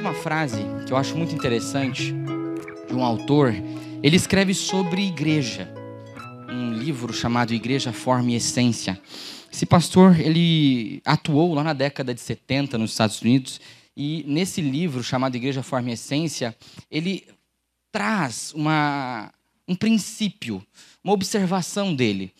Uma frase que eu acho muito interessante de um autor. Ele escreve sobre igreja, um livro chamado Igreja, Forma e Essência. Esse pastor, ele atuou lá na década de 70 nos Estados Unidos e nesse livro chamado Igreja, Forma e Essência, ele traz uma, um princípio, uma observação dele,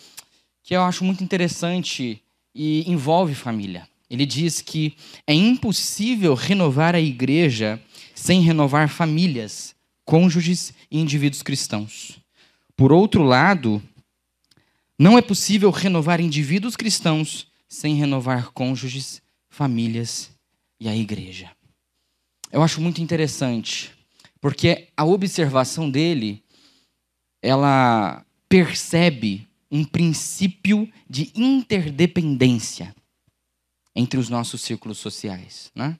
que eu acho muito interessante e envolve família. Ele diz que é impossível renovar a igreja sem renovar famílias, cônjuges e indivíduos cristãos. Por outro lado, não é possível renovar indivíduos cristãos sem renovar cônjuges, famílias e a igreja. Eu acho muito interessante, porque a observação dele, ela percebe um princípio de interdependência entre os nossos círculos sociais. Né?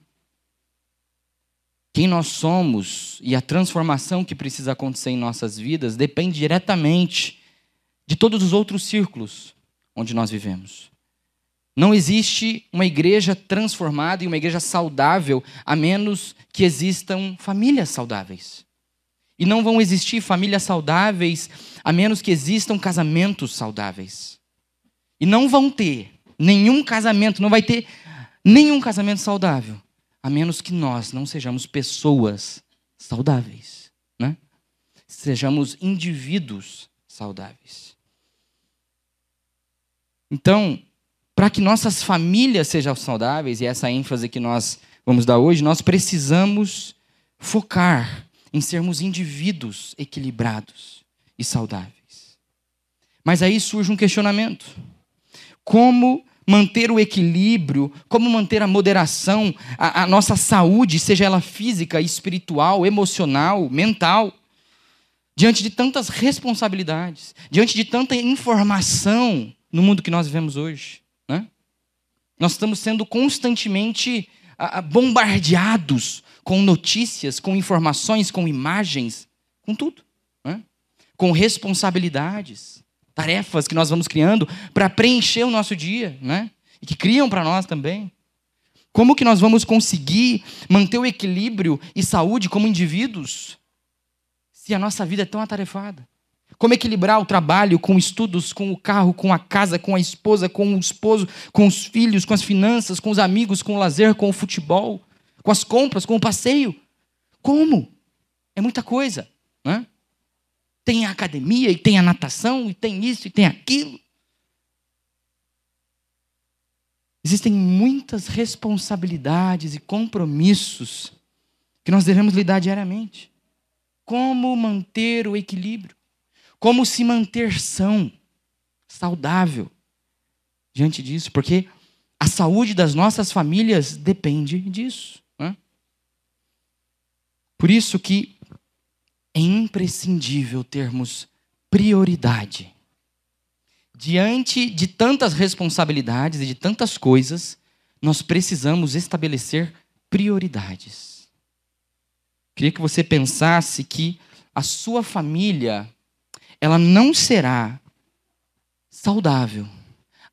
Quem nós somos e a transformação que precisa acontecer em nossas vidas depende diretamente de todos os outros círculos onde nós vivemos. Não existe uma igreja transformada e uma igreja saudável a menos que existam famílias saudáveis. E não vão existir famílias saudáveis a menos que existam casamentos saudáveis. E não vão ter nenhum casamento, não vai ter nenhum casamento saudável, a menos que nós não sejamos pessoas saudáveis, né? Sejamos indivíduos saudáveis. Então, para que nossas famílias sejam saudáveis, e essa ênfase que nós vamos dar hoje, nós precisamos focar em sermos indivíduos equilibrados e saudáveis. Mas aí surge um questionamento: como manter o equilíbrio, como manter a moderação, a, a nossa saúde, seja ela física, espiritual, emocional, mental, diante de tantas responsabilidades, diante de tanta informação no mundo que nós vivemos hoje. Né? Nós estamos sendo constantemente bombardeados com notícias, com informações, com imagens, com tudo. Né? Com responsabilidades tarefas que nós vamos criando para preencher o nosso dia, né? E que criam para nós também. Como que nós vamos conseguir manter o equilíbrio e saúde como indivíduos se a nossa vida é tão atarefada? Como equilibrar o trabalho com estudos, com o carro, com a casa, com a esposa, com o esposo, com os filhos, com as finanças, com os amigos, com o lazer, com o futebol, com as compras, com o passeio? Como? É muita coisa, né? Tem a academia, e tem a natação, e tem isso, e tem aquilo. Existem muitas responsabilidades e compromissos que nós devemos lidar diariamente. Como manter o equilíbrio? Como se manter são, saudável diante disso? Porque a saúde das nossas famílias depende disso. Né? Por isso que é imprescindível termos prioridade. Diante de tantas responsabilidades e de tantas coisas, nós precisamos estabelecer prioridades. Queria que você pensasse que a sua família ela não será saudável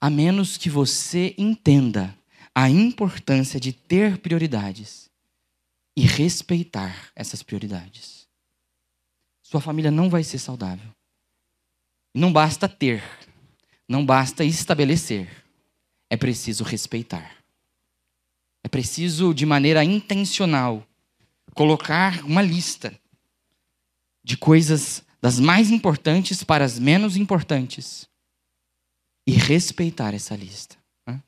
a menos que você entenda a importância de ter prioridades e respeitar essas prioridades sua família não vai ser saudável. Não basta ter, não basta estabelecer, é preciso respeitar. É preciso, de maneira intencional, colocar uma lista de coisas das mais importantes para as menos importantes e respeitar essa lista. Né?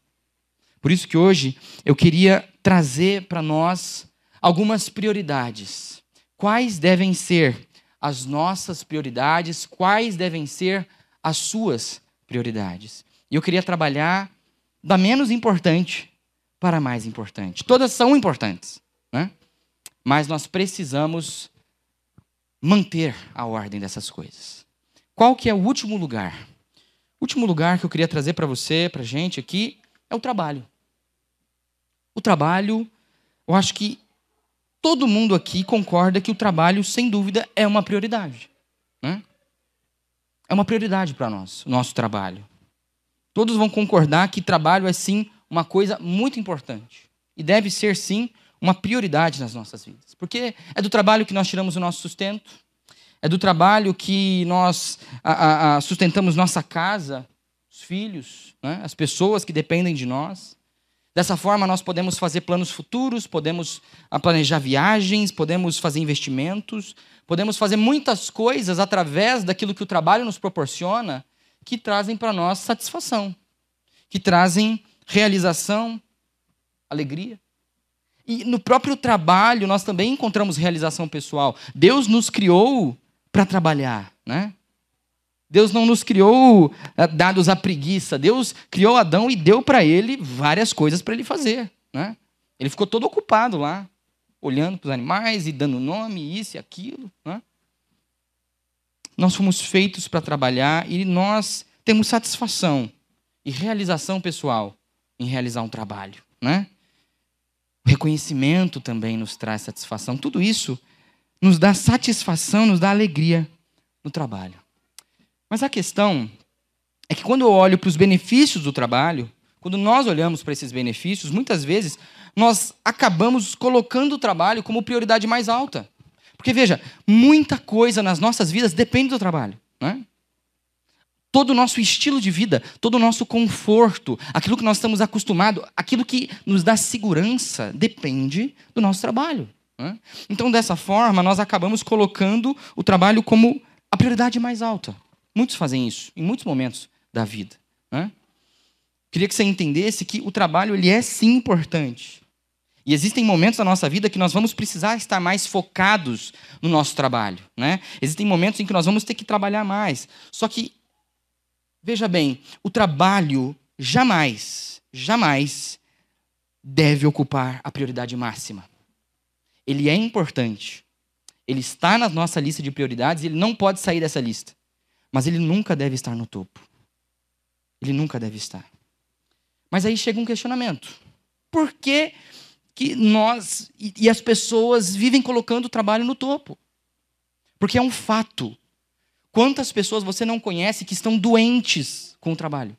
Por isso que hoje eu queria trazer para nós algumas prioridades. Quais devem ser as nossas prioridades, quais devem ser as suas prioridades. E eu queria trabalhar da menos importante para a mais importante. Todas são importantes, né? mas nós precisamos manter a ordem dessas coisas. Qual que é o último lugar? O último lugar que eu queria trazer para você, para gente aqui, é o trabalho. O trabalho, eu acho que todo mundo aqui concorda que o trabalho, sem dúvida, é uma prioridade. Né? É uma prioridade para nós, o nosso trabalho. Todos vão concordar que trabalho é sim uma coisa muito importante. E deve ser sim uma prioridade nas nossas vidas. Porque é do trabalho que nós tiramos o nosso sustento, é do trabalho que nós a, a, sustentamos nossa casa, os filhos, né? as pessoas que dependem de nós. Dessa forma, nós podemos fazer planos futuros, podemos ah, planejar viagens, podemos fazer investimentos, podemos fazer muitas coisas através daquilo que o trabalho nos proporciona que trazem para nós satisfação, que trazem realização, alegria. E no próprio trabalho nós também encontramos realização pessoal. Deus nos criou para trabalhar, né? Deus não nos criou eh, dados à preguiça. Deus criou Adão e deu para ele várias coisas para ele fazer. Né? Ele ficou todo ocupado lá, olhando para os animais e dando nome, isso e aquilo. Né? Nós fomos feitos para trabalhar e nós temos satisfação e realização pessoal em realizar um trabalho. Né? O reconhecimento também nos traz satisfação. Tudo isso nos dá satisfação, nos dá alegria no trabalho. Mas a questão é que quando eu olho para os benefícios do trabalho, quando nós olhamos para esses benefícios, muitas vezes nós acabamos colocando o trabalho como prioridade mais alta. Porque veja, muita coisa nas nossas vidas depende do trabalho. Né? Todo o nosso estilo de vida, todo o nosso conforto, aquilo que nós estamos acostumados, aquilo que nos dá segurança, depende do nosso trabalho. Né? Então, dessa forma, nós acabamos colocando o trabalho como a prioridade mais alta. Muitos fazem isso em muitos momentos da vida. Né? Queria que você entendesse que o trabalho ele é sim importante. E existem momentos da nossa vida que nós vamos precisar estar mais focados no nosso trabalho. Né? Existem momentos em que nós vamos ter que trabalhar mais. Só que, veja bem, o trabalho jamais, jamais deve ocupar a prioridade máxima. Ele é importante. Ele está na nossa lista de prioridades e ele não pode sair dessa lista. Mas ele nunca deve estar no topo. Ele nunca deve estar. Mas aí chega um questionamento. Por que, que nós e, e as pessoas vivem colocando o trabalho no topo? Porque é um fato. Quantas pessoas você não conhece que estão doentes com o trabalho?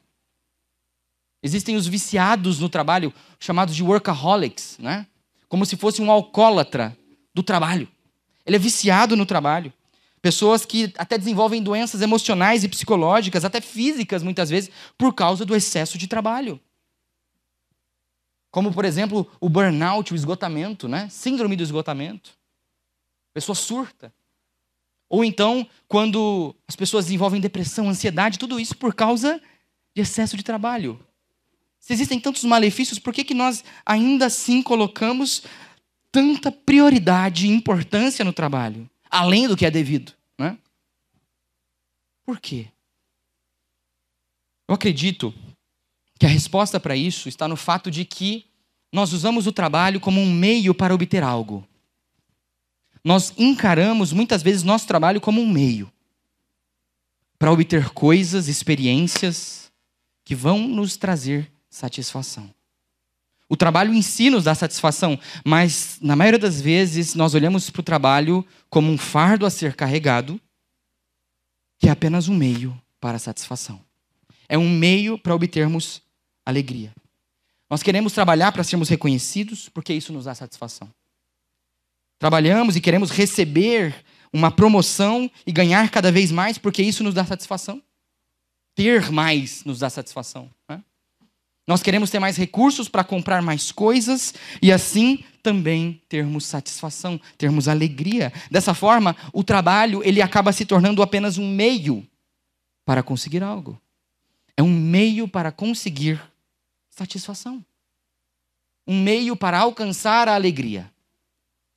Existem os viciados no trabalho, chamados de workaholics, né? Como se fosse um alcoólatra do trabalho. Ele é viciado no trabalho. Pessoas que até desenvolvem doenças emocionais e psicológicas, até físicas muitas vezes, por causa do excesso de trabalho. Como, por exemplo, o burnout, o esgotamento, né? Síndrome do esgotamento. Pessoa surta. Ou então, quando as pessoas desenvolvem depressão, ansiedade, tudo isso por causa de excesso de trabalho. Se existem tantos malefícios, por que, que nós ainda assim colocamos tanta prioridade e importância no trabalho? Além do que é devido. Né? Por quê? Eu acredito que a resposta para isso está no fato de que nós usamos o trabalho como um meio para obter algo. Nós encaramos muitas vezes nosso trabalho como um meio para obter coisas, experiências que vão nos trazer satisfação. O trabalho em si nos dá satisfação, mas na maioria das vezes nós olhamos para o trabalho como um fardo a ser carregado, que é apenas um meio para a satisfação. É um meio para obtermos alegria. Nós queremos trabalhar para sermos reconhecidos, porque isso nos dá satisfação. Trabalhamos e queremos receber uma promoção e ganhar cada vez mais, porque isso nos dá satisfação. Ter mais nos dá satisfação. Né? Nós queremos ter mais recursos para comprar mais coisas e assim também termos satisfação, termos alegria. Dessa forma, o trabalho ele acaba se tornando apenas um meio para conseguir algo. É um meio para conseguir satisfação. Um meio para alcançar a alegria.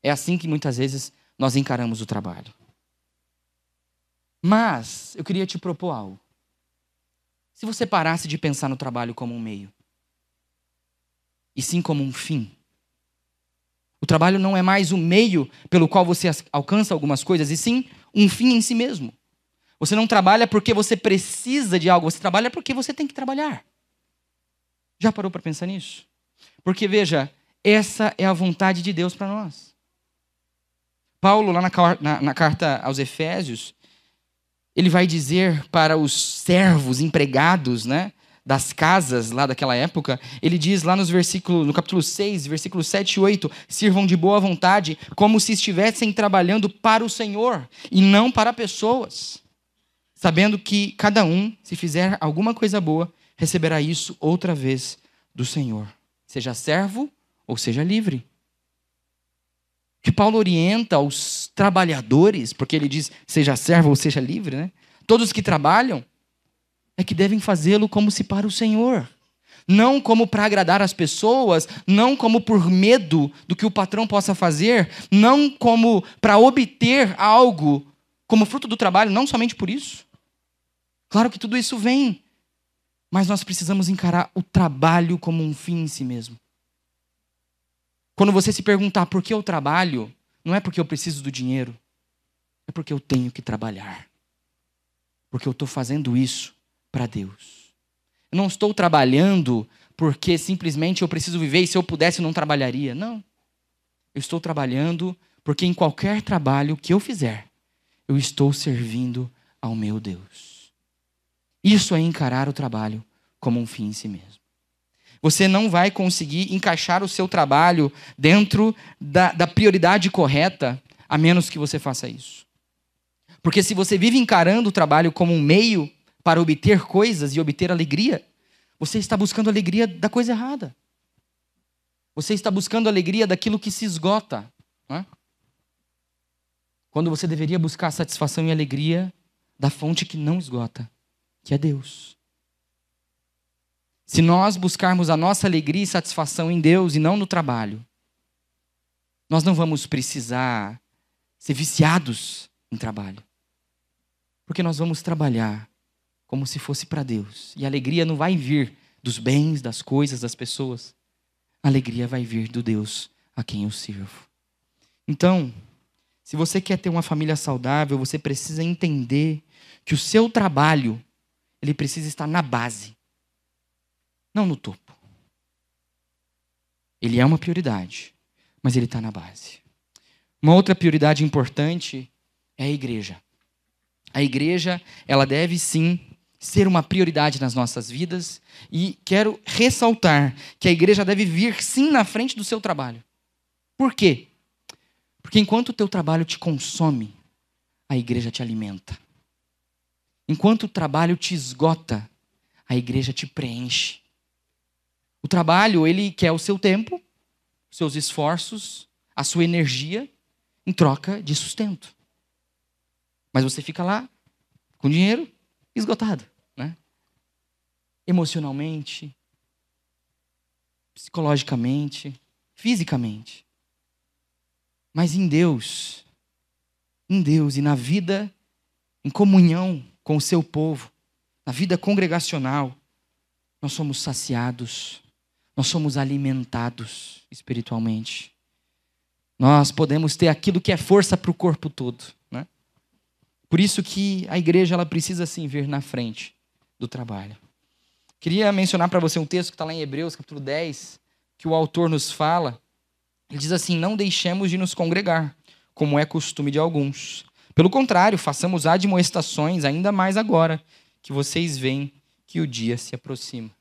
É assim que muitas vezes nós encaramos o trabalho. Mas eu queria te propor algo. Se você parasse de pensar no trabalho como um meio, e sim como um fim. O trabalho não é mais o meio pelo qual você alcança algumas coisas, e sim um fim em si mesmo. Você não trabalha porque você precisa de algo, você trabalha porque você tem que trabalhar. Já parou para pensar nisso? Porque veja, essa é a vontade de Deus para nós. Paulo, lá na, na, na, carta aos Efésios, ele vai dizer para os servos, empregados, né, das casas lá daquela época, ele diz lá nos versículos, no capítulo 6, versículos 7 e 8, sirvam de boa vontade, como se estivessem trabalhando para o Senhor e não para pessoas, sabendo que cada um, se fizer alguma coisa boa, receberá isso outra vez do Senhor, seja servo ou seja livre. Que Paulo orienta aos trabalhadores, porque ele diz seja servo ou seja livre, né? Todos que trabalham, é que devem fazê-lo como se para o Senhor. Não como para agradar as pessoas, não como por medo do que o patrão possa fazer, não como para obter algo como fruto do trabalho, não somente por isso. Claro que tudo isso vem, mas nós precisamos encarar o trabalho como um fim em si mesmo. Quando você se perguntar por que eu trabalho, não é porque eu preciso do dinheiro, é porque eu tenho que trabalhar. Porque eu estou fazendo isso para Deus. Eu não estou trabalhando porque simplesmente eu preciso viver e se eu pudesse não trabalharia. Não. Eu estou trabalhando porque em qualquer trabalho que eu fizer, eu estou servindo ao meu Deus. Isso é encarar o trabalho como um fim em si mesmo. Você não vai conseguir encaixar o seu trabalho dentro da, da prioridade correta, a menos que você faça isso. Porque se você vive encarando o trabalho como um meio para obter coisas e obter alegria, você está buscando alegria da coisa errada. Você está buscando alegria daquilo que se esgota. É? Quando você deveria buscar satisfação e alegria da fonte que não esgota, que é Deus. Se nós buscarmos a nossa alegria e satisfação em Deus e não no trabalho, nós não vamos precisar ser viciados em trabalho. Porque nós vamos trabalhar como se fosse para Deus. E a alegria não vai vir dos bens, das coisas, das pessoas. A alegria vai vir do Deus a quem eu sirvo. Então, se você quer ter uma família saudável, você precisa entender que o seu trabalho, ele precisa estar na base, não no topo. Ele é uma prioridade, mas ele está na base. Uma outra prioridade importante é a igreja. A igreja, ela deve sim ser uma prioridade nas nossas vidas e quero ressaltar que a igreja deve vir sim na frente do seu trabalho. Por quê? Porque enquanto o teu trabalho te consome, a igreja te alimenta. Enquanto o trabalho te esgota, a igreja te preenche. O trabalho, ele quer o seu tempo, seus esforços, a sua energia em troca de sustento. Mas você fica lá com dinheiro esgotado emocionalmente, psicologicamente, fisicamente. Mas em Deus, em Deus e na vida em comunhão com o seu povo, na vida congregacional, nós somos saciados, nós somos alimentados espiritualmente. Nós podemos ter aquilo que é força para o corpo todo. Né? Por isso que a igreja ela precisa sim vir na frente do trabalho. Queria mencionar para você um texto que está lá em Hebreus, capítulo 10, que o autor nos fala. Ele diz assim: Não deixemos de nos congregar, como é costume de alguns. Pelo contrário, façamos admoestações ainda mais agora, que vocês veem que o dia se aproxima.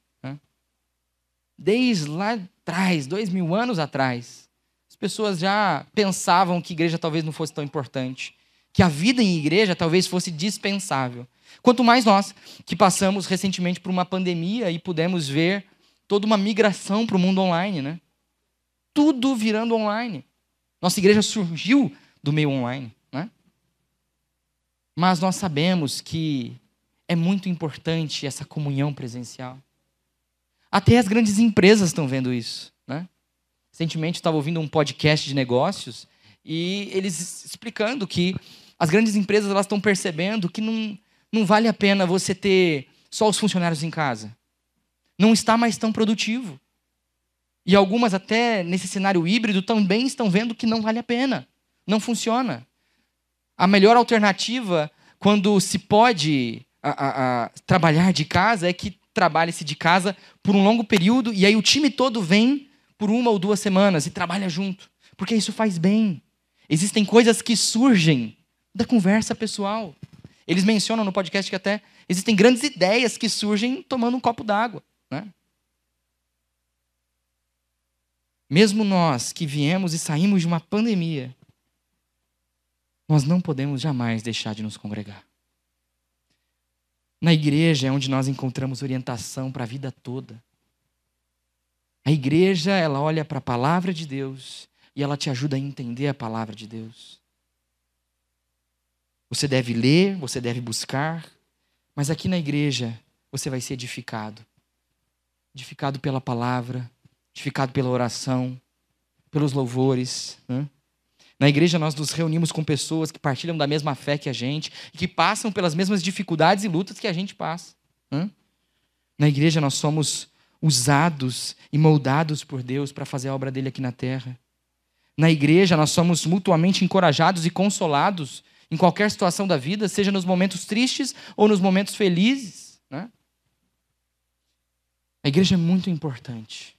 Desde lá atrás, dois mil anos atrás, as pessoas já pensavam que igreja talvez não fosse tão importante, que a vida em igreja talvez fosse dispensável. Quanto mais nós, que passamos recentemente por uma pandemia e pudemos ver toda uma migração para o mundo online, né? Tudo virando online. Nossa igreja surgiu do meio online, né? Mas nós sabemos que é muito importante essa comunhão presencial. Até as grandes empresas estão vendo isso, né? Recentemente estava ouvindo um podcast de negócios e eles explicando que as grandes empresas elas estão percebendo que não não vale a pena você ter só os funcionários em casa. Não está mais tão produtivo. E algumas, até nesse cenário híbrido, também estão vendo que não vale a pena. Não funciona. A melhor alternativa, quando se pode a, a, a, trabalhar de casa, é que trabalhe-se de casa por um longo período e aí o time todo vem por uma ou duas semanas e trabalha junto. Porque isso faz bem. Existem coisas que surgem da conversa pessoal. Eles mencionam no podcast que até existem grandes ideias que surgem tomando um copo d'água. Né? Mesmo nós que viemos e saímos de uma pandemia, nós não podemos jamais deixar de nos congregar. Na igreja é onde nós encontramos orientação para a vida toda. A igreja, ela olha para a palavra de Deus e ela te ajuda a entender a palavra de Deus. Você deve ler, você deve buscar, mas aqui na igreja você vai ser edificado. Edificado pela palavra, edificado pela oração, pelos louvores. Né? Na igreja nós nos reunimos com pessoas que partilham da mesma fé que a gente, que passam pelas mesmas dificuldades e lutas que a gente passa. Né? Na igreja nós somos usados e moldados por Deus para fazer a obra dele aqui na terra. Na igreja nós somos mutuamente encorajados e consolados em qualquer situação da vida, seja nos momentos tristes ou nos momentos felizes. Né? A igreja é muito importante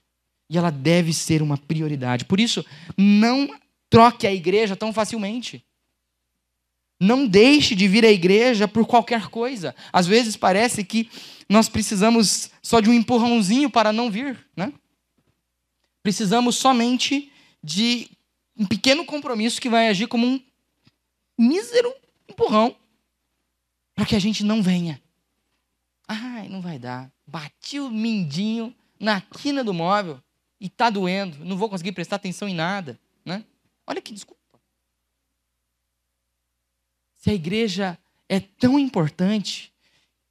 e ela deve ser uma prioridade. Por isso, não troque a igreja tão facilmente. Não deixe de vir à igreja por qualquer coisa. Às vezes parece que nós precisamos só de um empurrãozinho para não vir, né? Precisamos somente de um pequeno compromisso que vai agir como um mísero empurrão para que a gente não venha. Ai, não vai dar. Bati o mindinho na quina do móvel e está doendo. Não vou conseguir prestar atenção em nada. Né? Olha que desculpa. Se a igreja é tão importante,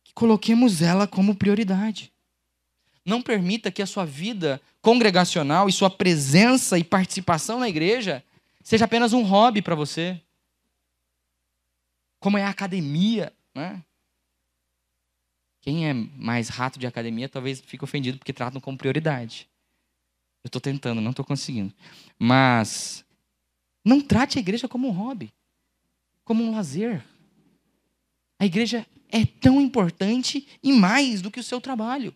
que coloquemos ela como prioridade. Não permita que a sua vida congregacional e sua presença e participação na igreja seja apenas um hobby para você como é a academia, né? Quem é mais rato de academia talvez fique ofendido porque tratam como prioridade. Eu estou tentando, não estou conseguindo. Mas não trate a igreja como um hobby, como um lazer. A igreja é tão importante e mais do que o seu trabalho.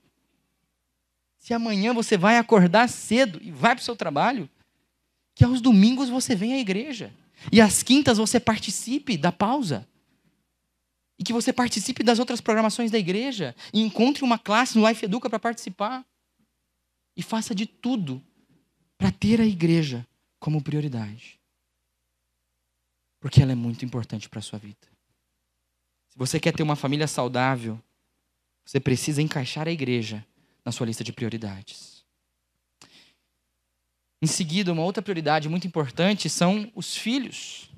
Se amanhã você vai acordar cedo e vai para o seu trabalho, que aos domingos você venha à igreja. E às quintas você participe da pausa. E que você participe das outras programações da igreja. E encontre uma classe no Life Educa para participar. E faça de tudo para ter a igreja como prioridade. Porque ela é muito importante para a sua vida. Se você quer ter uma família saudável, você precisa encaixar a igreja na sua lista de prioridades. Em seguida, uma outra prioridade muito importante são os filhos.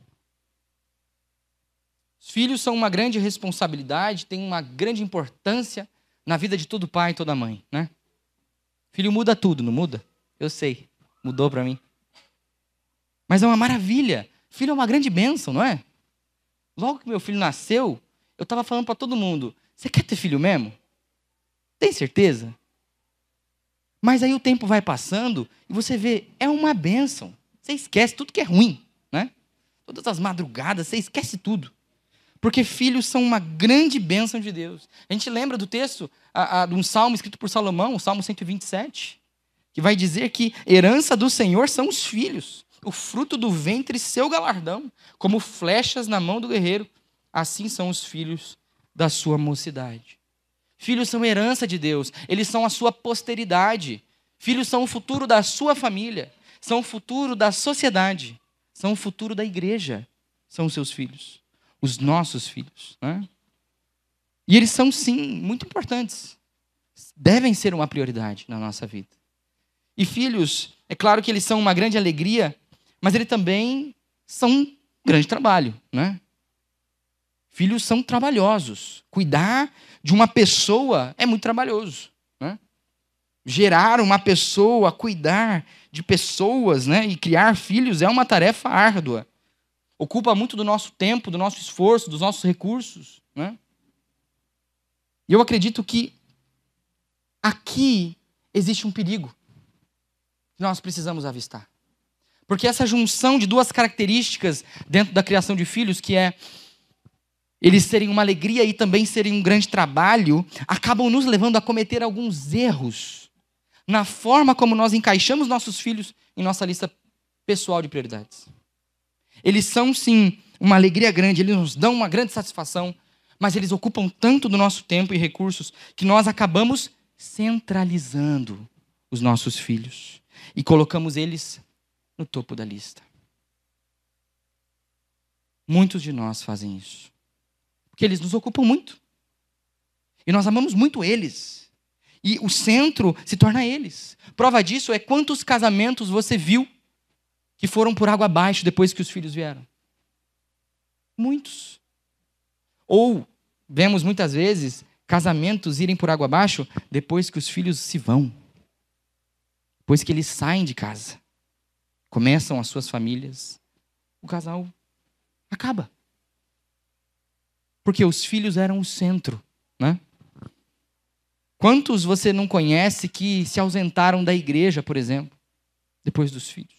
Os filhos são uma grande responsabilidade, têm uma grande importância na vida de todo pai e toda mãe, né? Filho muda tudo, não muda? Eu sei, mudou para mim. Mas é uma maravilha. Filho é uma grande bênção, não é? Logo que meu filho nasceu, eu estava falando para todo mundo: você quer ter filho mesmo? Tem certeza? Mas aí o tempo vai passando e você vê, é uma bênção. Você esquece tudo que é ruim, né? Todas as madrugadas, você esquece tudo. Porque filhos são uma grande bênção de Deus. A gente lembra do texto, a, a, de um salmo escrito por Salomão, o Salmo 127, que vai dizer que herança do Senhor são os filhos, o fruto do ventre, seu galardão, como flechas na mão do guerreiro, assim são os filhos da sua mocidade. Filhos são herança de Deus, eles são a sua posteridade. Filhos são o futuro da sua família, são o futuro da sociedade, são o futuro da igreja, são os seus filhos os nossos filhos. Né? E eles são, sim, muito importantes. Devem ser uma prioridade na nossa vida. E filhos, é claro que eles são uma grande alegria, mas eles também são um grande trabalho. Né? Filhos são trabalhosos. Cuidar de uma pessoa é muito trabalhoso. Né? Gerar uma pessoa, cuidar de pessoas né? e criar filhos é uma tarefa árdua ocupa muito do nosso tempo, do nosso esforço, dos nossos recursos. Né? E eu acredito que aqui existe um perigo que nós precisamos avistar. Porque essa junção de duas características dentro da criação de filhos, que é eles serem uma alegria e também serem um grande trabalho, acabam nos levando a cometer alguns erros na forma como nós encaixamos nossos filhos em nossa lista pessoal de prioridades. Eles são, sim, uma alegria grande, eles nos dão uma grande satisfação, mas eles ocupam tanto do nosso tempo e recursos que nós acabamos centralizando os nossos filhos e colocamos eles no topo da lista. Muitos de nós fazem isso. Porque eles nos ocupam muito. E nós amamos muito eles. E o centro se torna eles. Prova disso é quantos casamentos você viu que foram por água abaixo depois que os filhos vieram. Muitos. Ou vemos muitas vezes casamentos irem por água abaixo depois que os filhos se vão. Depois que eles saem de casa, começam as suas famílias, o casal acaba. Porque os filhos eram o centro, né? Quantos você não conhece que se ausentaram da igreja, por exemplo, depois dos filhos?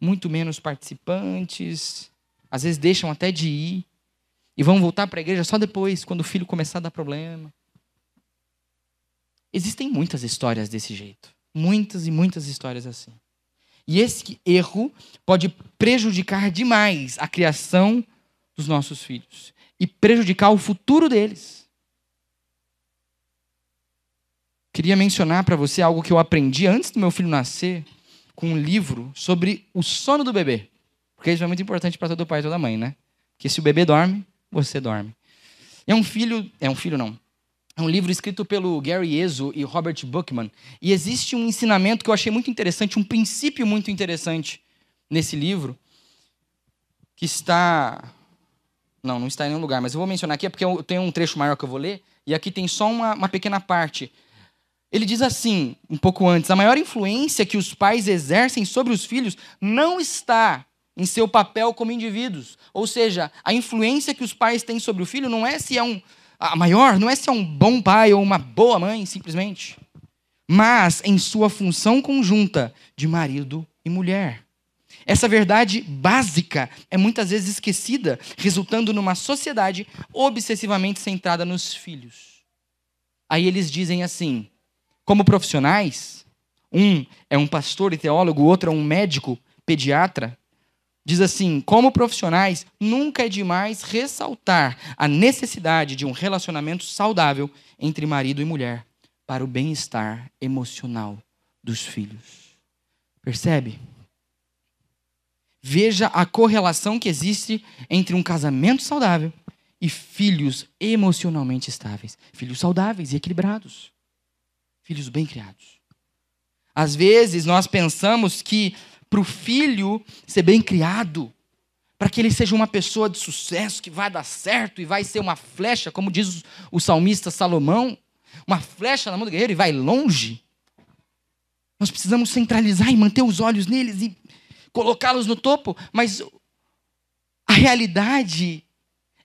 Muito menos participantes, às vezes deixam até de ir e vão voltar para a igreja só depois, quando o filho começar a dar problema. Existem muitas histórias desse jeito. Muitas e muitas histórias assim. E esse erro pode prejudicar demais a criação dos nossos filhos e prejudicar o futuro deles. Queria mencionar para você algo que eu aprendi antes do meu filho nascer, com um livro sobre o sono do bebê. Porque isso é muito importante para todo pai e toda mãe, né? Porque se o bebê dorme, você dorme. É um filho, é um filho não. É um livro escrito pelo Gary Ezo e Robert Buckman. E existe um ensinamento que eu achei muito interessante, um princípio muito interessante nesse livro, que está. Não, não está em nenhum lugar, mas eu vou mencionar aqui, é porque eu tenho um trecho maior que eu vou ler, e aqui tem só uma, uma pequena parte. Ele diz assim, um pouco antes: a maior influência que os pais exercem sobre os filhos não está em seu papel como indivíduos. Ou seja, a influência que os pais têm sobre o filho não é se é um a maior não é se é um bom pai ou uma boa mãe, simplesmente, mas em sua função conjunta de marido e mulher. Essa verdade básica é muitas vezes esquecida, resultando numa sociedade obsessivamente centrada nos filhos. Aí eles dizem assim: como profissionais, um é um pastor e teólogo, o outro é um médico pediatra, Diz assim: como profissionais, nunca é demais ressaltar a necessidade de um relacionamento saudável entre marido e mulher para o bem-estar emocional dos filhos. Percebe? Veja a correlação que existe entre um casamento saudável e filhos emocionalmente estáveis, filhos saudáveis e equilibrados, filhos bem criados. Às vezes nós pensamos que para o filho ser bem criado, para que ele seja uma pessoa de sucesso, que vai dar certo e vai ser uma flecha, como diz o salmista Salomão, uma flecha na mão do guerreiro e vai longe. Nós precisamos centralizar e manter os olhos neles e colocá-los no topo, mas a realidade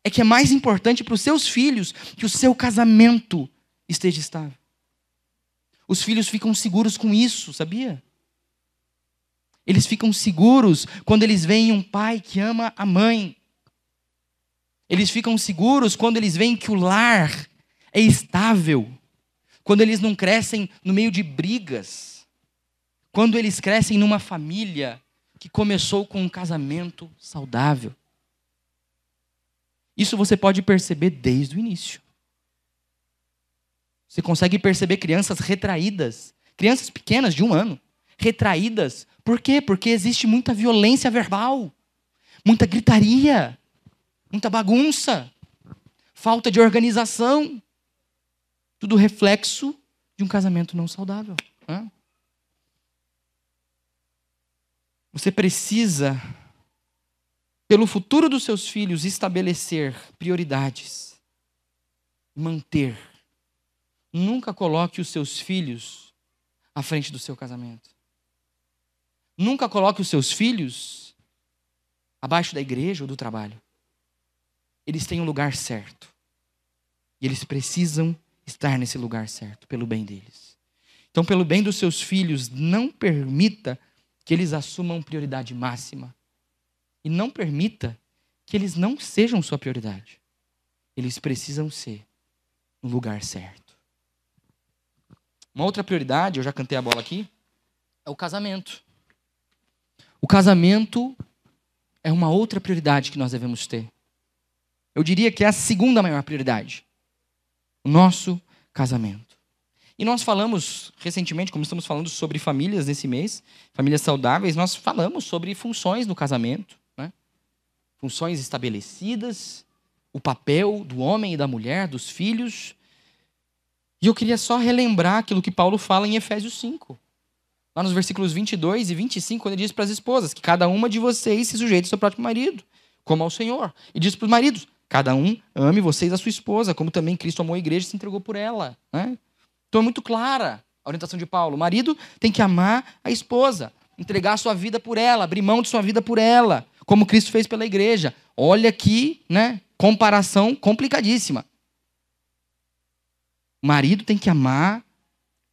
é que é mais importante para os seus filhos que o seu casamento esteja estável. Os filhos ficam seguros com isso, sabia? Eles ficam seguros quando eles veem um pai que ama a mãe. Eles ficam seguros quando eles veem que o lar é estável. Quando eles não crescem no meio de brigas. Quando eles crescem numa família que começou com um casamento saudável. Isso você pode perceber desde o início. Você consegue perceber crianças retraídas, crianças pequenas de um ano, retraídas por quê? Porque existe muita violência verbal, muita gritaria, muita bagunça, falta de organização. Tudo reflexo de um casamento não saudável. Né? Você precisa, pelo futuro dos seus filhos, estabelecer prioridades, manter. Nunca coloque os seus filhos à frente do seu casamento. Nunca coloque os seus filhos abaixo da igreja ou do trabalho. Eles têm um lugar certo. E eles precisam estar nesse lugar certo, pelo bem deles. Então, pelo bem dos seus filhos, não permita que eles assumam prioridade máxima. E não permita que eles não sejam sua prioridade. Eles precisam ser no lugar certo. Uma outra prioridade, eu já cantei a bola aqui, é o casamento. O casamento é uma outra prioridade que nós devemos ter. Eu diria que é a segunda maior prioridade. O nosso casamento. E nós falamos recentemente, como estamos falando sobre famílias nesse mês, famílias saudáveis, nós falamos sobre funções no casamento, né? funções estabelecidas, o papel do homem e da mulher, dos filhos. E eu queria só relembrar aquilo que Paulo fala em Efésios 5. Lá nos versículos 22 e 25, quando ele diz para as esposas que cada uma de vocês se sujeite ao seu próprio marido, como ao Senhor. E diz para os maridos: cada um ame vocês a sua esposa, como também Cristo amou a igreja e se entregou por ela. Né? Então é muito clara a orientação de Paulo. O marido tem que amar a esposa, entregar a sua vida por ela, abrir mão de sua vida por ela, como Cristo fez pela igreja. Olha aqui, né? Comparação complicadíssima. O marido tem que amar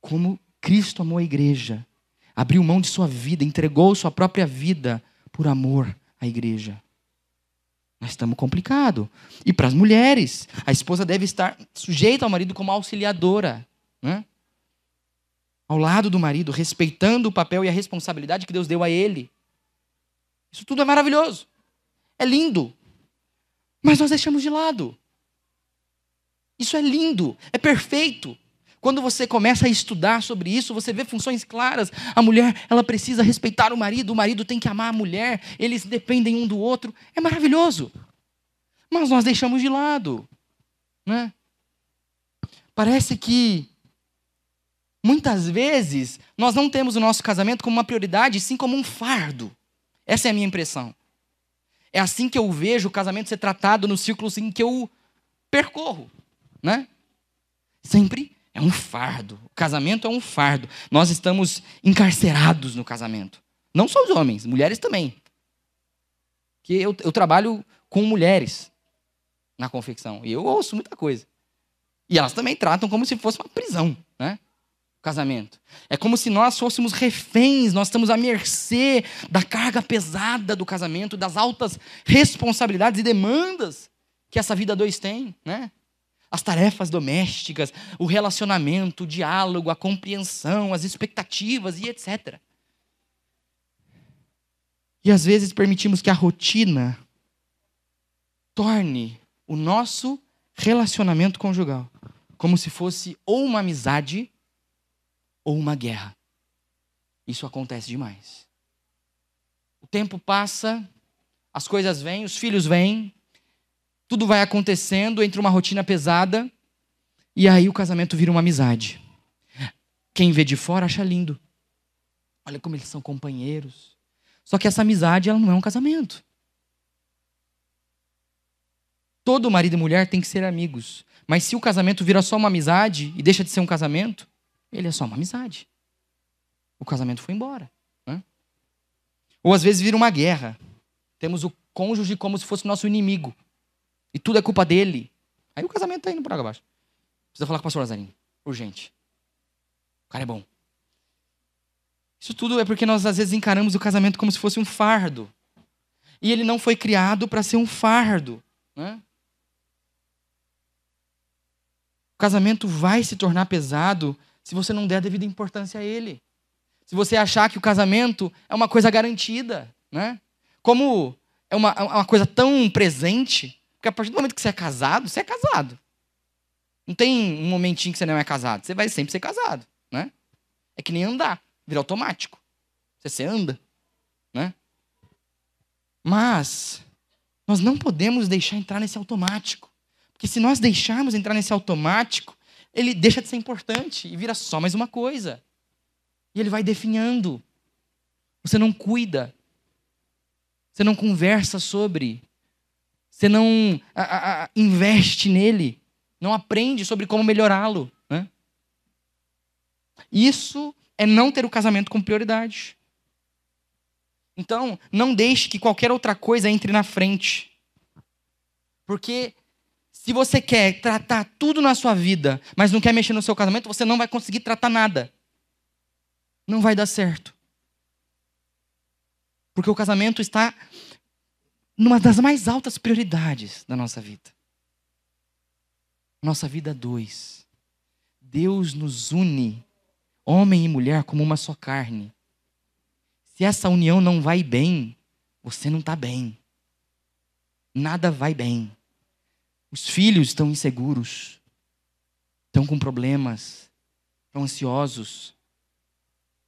como Cristo amou a igreja. Abriu mão de sua vida, entregou sua própria vida por amor à igreja. Nós estamos complicado. E para as mulheres, a esposa deve estar sujeita ao marido como auxiliadora né? ao lado do marido, respeitando o papel e a responsabilidade que Deus deu a ele. Isso tudo é maravilhoso, é lindo, mas nós deixamos de lado. Isso é lindo, é perfeito. Quando você começa a estudar sobre isso, você vê funções claras. A mulher, ela precisa respeitar o marido, o marido tem que amar a mulher, eles dependem um do outro. É maravilhoso. Mas nós deixamos de lado, né? Parece que Muitas vezes, nós não temos o nosso casamento como uma prioridade, sim como um fardo. Essa é a minha impressão. É assim que eu vejo o casamento ser tratado nos círculos em que eu percorro, né? Sempre é um fardo. O casamento é um fardo. Nós estamos encarcerados no casamento. Não só os homens, mulheres também. Que eu, eu trabalho com mulheres na confecção e eu ouço muita coisa. E elas também tratam como se fosse uma prisão, né? casamento. É como se nós fôssemos reféns, nós estamos à mercê da carga pesada do casamento, das altas responsabilidades e demandas que essa vida dois tem, né? As tarefas domésticas, o relacionamento, o diálogo, a compreensão, as expectativas e etc. E às vezes permitimos que a rotina torne o nosso relacionamento conjugal como se fosse ou uma amizade ou uma guerra. Isso acontece demais. O tempo passa, as coisas vêm, os filhos vêm, tudo vai acontecendo entre uma rotina pesada e aí o casamento vira uma amizade. Quem vê de fora acha lindo. Olha como eles são companheiros. Só que essa amizade ela não é um casamento. Todo marido e mulher tem que ser amigos. Mas se o casamento vira só uma amizade e deixa de ser um casamento, ele é só uma amizade. O casamento foi embora. Né? Ou às vezes vira uma guerra. Temos o cônjuge como se fosse nosso inimigo. E tudo é culpa dele. Aí o casamento está indo por água abaixo. Precisa falar com o pastor Lazarinho. Urgente. O cara é bom. Isso tudo é porque nós às vezes encaramos o casamento como se fosse um fardo. E ele não foi criado para ser um fardo. Né? O casamento vai se tornar pesado se você não der a devida importância a ele. Se você achar que o casamento é uma coisa garantida, né? Como é uma, é uma coisa tão presente, porque a partir do momento que você é casado, você é casado. Não tem um momentinho que você não é casado. Você vai sempre ser casado, né? É que nem andar, vira automático. Você, você anda, né? Mas nós não podemos deixar entrar nesse automático. Porque se nós deixarmos entrar nesse automático, ele deixa de ser importante e vira só mais uma coisa. E ele vai definhando. Você não cuida. Você não conversa sobre. Você não a, a, investe nele. Não aprende sobre como melhorá-lo. Né? Isso é não ter o casamento como prioridade. Então, não deixe que qualquer outra coisa entre na frente. Porque se você quer tratar tudo na sua vida, mas não quer mexer no seu casamento, você não vai conseguir tratar nada. Não vai dar certo. Porque o casamento está numa das mais altas prioridades da nossa vida. Nossa vida dois. Deus nos une, homem e mulher, como uma só carne. Se essa união não vai bem, você não está bem. Nada vai bem. Os filhos estão inseguros, estão com problemas, estão ansiosos.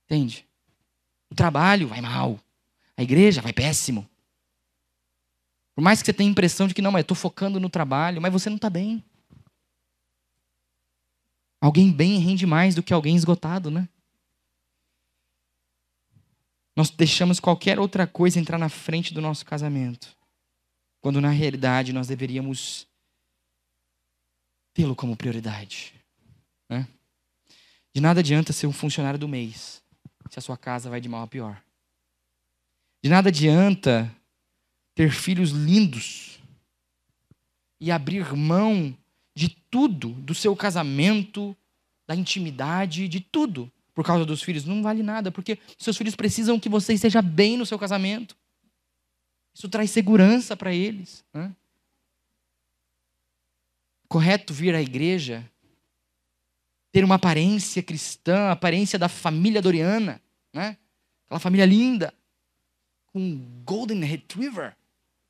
Entende? O trabalho vai mal, a igreja vai péssimo. Por mais que você tenha a impressão de que não, mas estou focando no trabalho, mas você não está bem. Alguém bem rende mais do que alguém esgotado, né? Nós deixamos qualquer outra coisa entrar na frente do nosso casamento, quando na realidade nós deveríamos tê-lo como prioridade. Né? De nada adianta ser um funcionário do mês se a sua casa vai de mal a pior. De nada adianta ter filhos lindos e abrir mão de tudo, do seu casamento, da intimidade, de tudo, por causa dos filhos. Não vale nada, porque seus filhos precisam que você esteja bem no seu casamento. Isso traz segurança para eles. Né? Correto vir à igreja, ter uma aparência cristã, aparência da família Doriana, né? aquela família linda, com um Golden Retriever,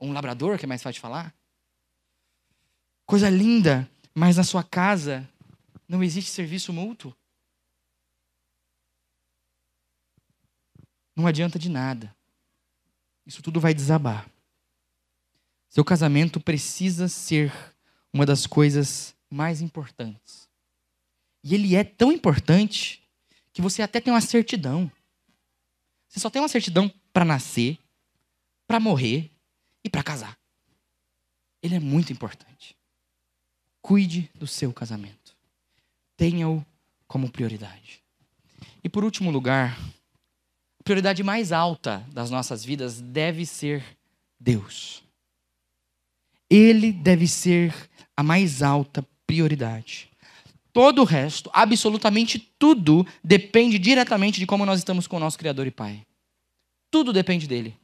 um labrador, que é mais fácil de falar. Coisa linda, mas na sua casa não existe serviço mútuo. Não adianta de nada. Isso tudo vai desabar. Seu casamento precisa ser uma das coisas mais importantes. E ele é tão importante que você até tem uma certidão. Você só tem uma certidão para nascer, para morrer e para casar. Ele é muito importante. Cuide do seu casamento. Tenha-o como prioridade. E por último lugar, a prioridade mais alta das nossas vidas deve ser Deus. Ele deve ser a mais alta prioridade. Todo o resto, absolutamente tudo, depende diretamente de como nós estamos com o nosso Criador e Pai. Tudo depende dele.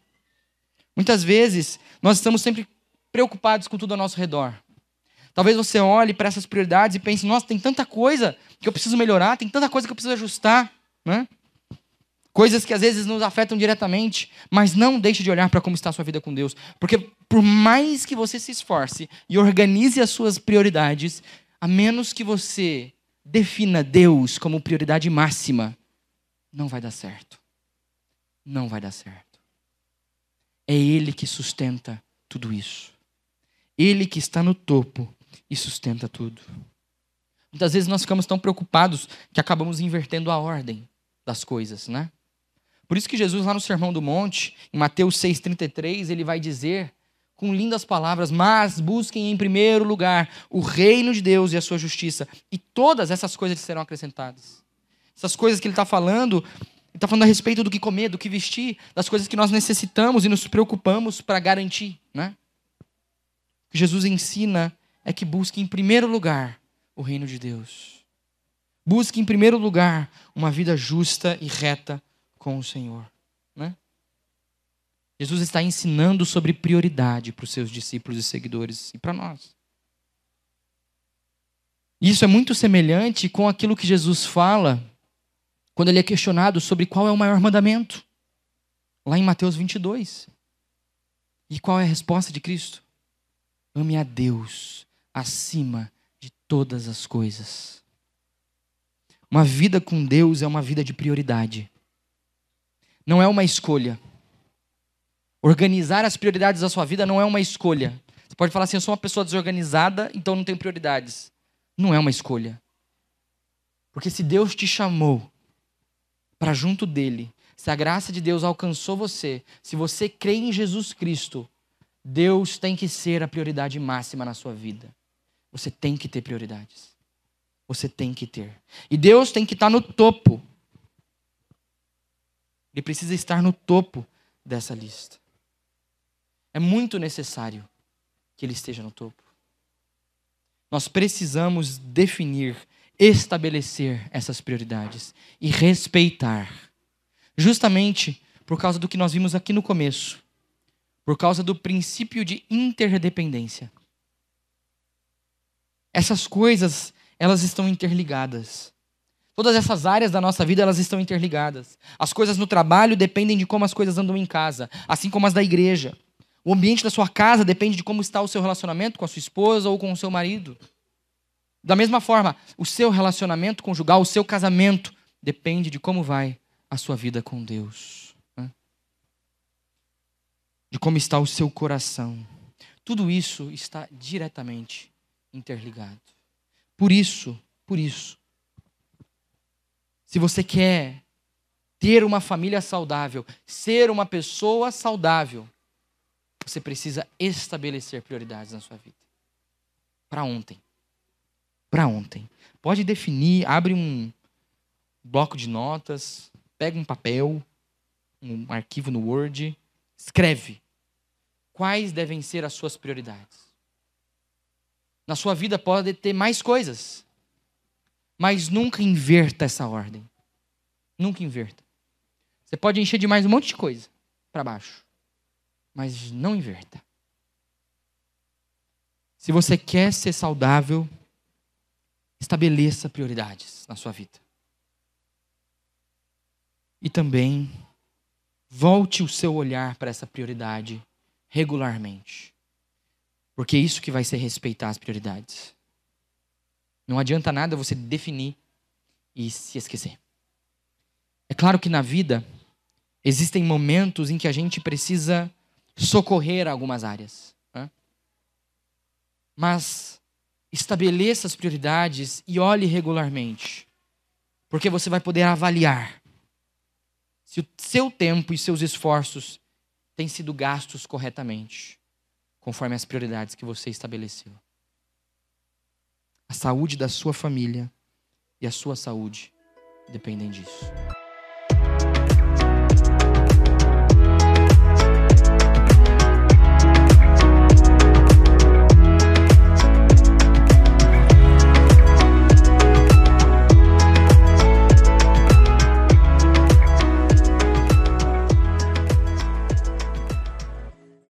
Muitas vezes, nós estamos sempre preocupados com tudo ao nosso redor. Talvez você olhe para essas prioridades e pense: nossa, tem tanta coisa que eu preciso melhorar, tem tanta coisa que eu preciso ajustar. Né? Coisas que às vezes nos afetam diretamente, mas não deixe de olhar para como está a sua vida com Deus. Porque por mais que você se esforce e organize as suas prioridades, a menos que você defina Deus como prioridade máxima, não vai dar certo. Não vai dar certo. É Ele que sustenta tudo isso. Ele que está no topo e sustenta tudo. Muitas vezes nós ficamos tão preocupados que acabamos invertendo a ordem das coisas, né? Por isso que Jesus, lá no Sermão do Monte, em Mateus 6,33, ele vai dizer, com lindas palavras, mas busquem em primeiro lugar o reino de Deus e a sua justiça, e todas essas coisas serão acrescentadas. Essas coisas que ele está falando está falando a respeito do que comer, do que vestir, das coisas que nós necessitamos e nos preocupamos para garantir. Né? O que Jesus ensina é que busque em primeiro lugar o reino de Deus. Busque em primeiro lugar uma vida justa e reta com o Senhor. Né? Jesus está ensinando sobre prioridade para os seus discípulos e seguidores e para nós. Isso é muito semelhante com aquilo que Jesus fala quando ele é questionado sobre qual é o maior mandamento, lá em Mateus 22. E qual é a resposta de Cristo? Ame a Deus acima de todas as coisas. Uma vida com Deus é uma vida de prioridade. Não é uma escolha. Organizar as prioridades da sua vida não é uma escolha. Você pode falar assim: eu sou uma pessoa desorganizada, então não tenho prioridades. Não é uma escolha. Porque se Deus te chamou para junto dele. Se a graça de Deus alcançou você, se você crê em Jesus Cristo, Deus tem que ser a prioridade máxima na sua vida. Você tem que ter prioridades. Você tem que ter. E Deus tem que estar no topo. Ele precisa estar no topo dessa lista. É muito necessário que ele esteja no topo. Nós precisamos definir estabelecer essas prioridades e respeitar. Justamente por causa do que nós vimos aqui no começo. Por causa do princípio de interdependência. Essas coisas, elas estão interligadas. Todas essas áreas da nossa vida, elas estão interligadas. As coisas no trabalho dependem de como as coisas andam em casa, assim como as da igreja. O ambiente da sua casa depende de como está o seu relacionamento com a sua esposa ou com o seu marido. Da mesma forma, o seu relacionamento conjugal, o seu casamento, depende de como vai a sua vida com Deus. Né? De como está o seu coração. Tudo isso está diretamente interligado. Por isso, por isso, se você quer ter uma família saudável, ser uma pessoa saudável, você precisa estabelecer prioridades na sua vida. Para ontem. Para ontem. Pode definir, abre um bloco de notas, pega um papel, um arquivo no Word, escreve quais devem ser as suas prioridades. Na sua vida pode ter mais coisas, mas nunca inverta essa ordem. Nunca inverta. Você pode encher de mais um monte de coisa para baixo, mas não inverta. Se você quer ser saudável, estabeleça prioridades na sua vida. E também volte o seu olhar para essa prioridade regularmente. Porque é isso que vai ser respeitar as prioridades. Não adianta nada você definir e se esquecer. É claro que na vida existem momentos em que a gente precisa socorrer algumas áreas. Né? Mas estabeleça as prioridades e olhe regularmente. Porque você vai poder avaliar se o seu tempo e seus esforços têm sido gastos corretamente, conforme as prioridades que você estabeleceu a saúde da sua família e a sua saúde dependem disso.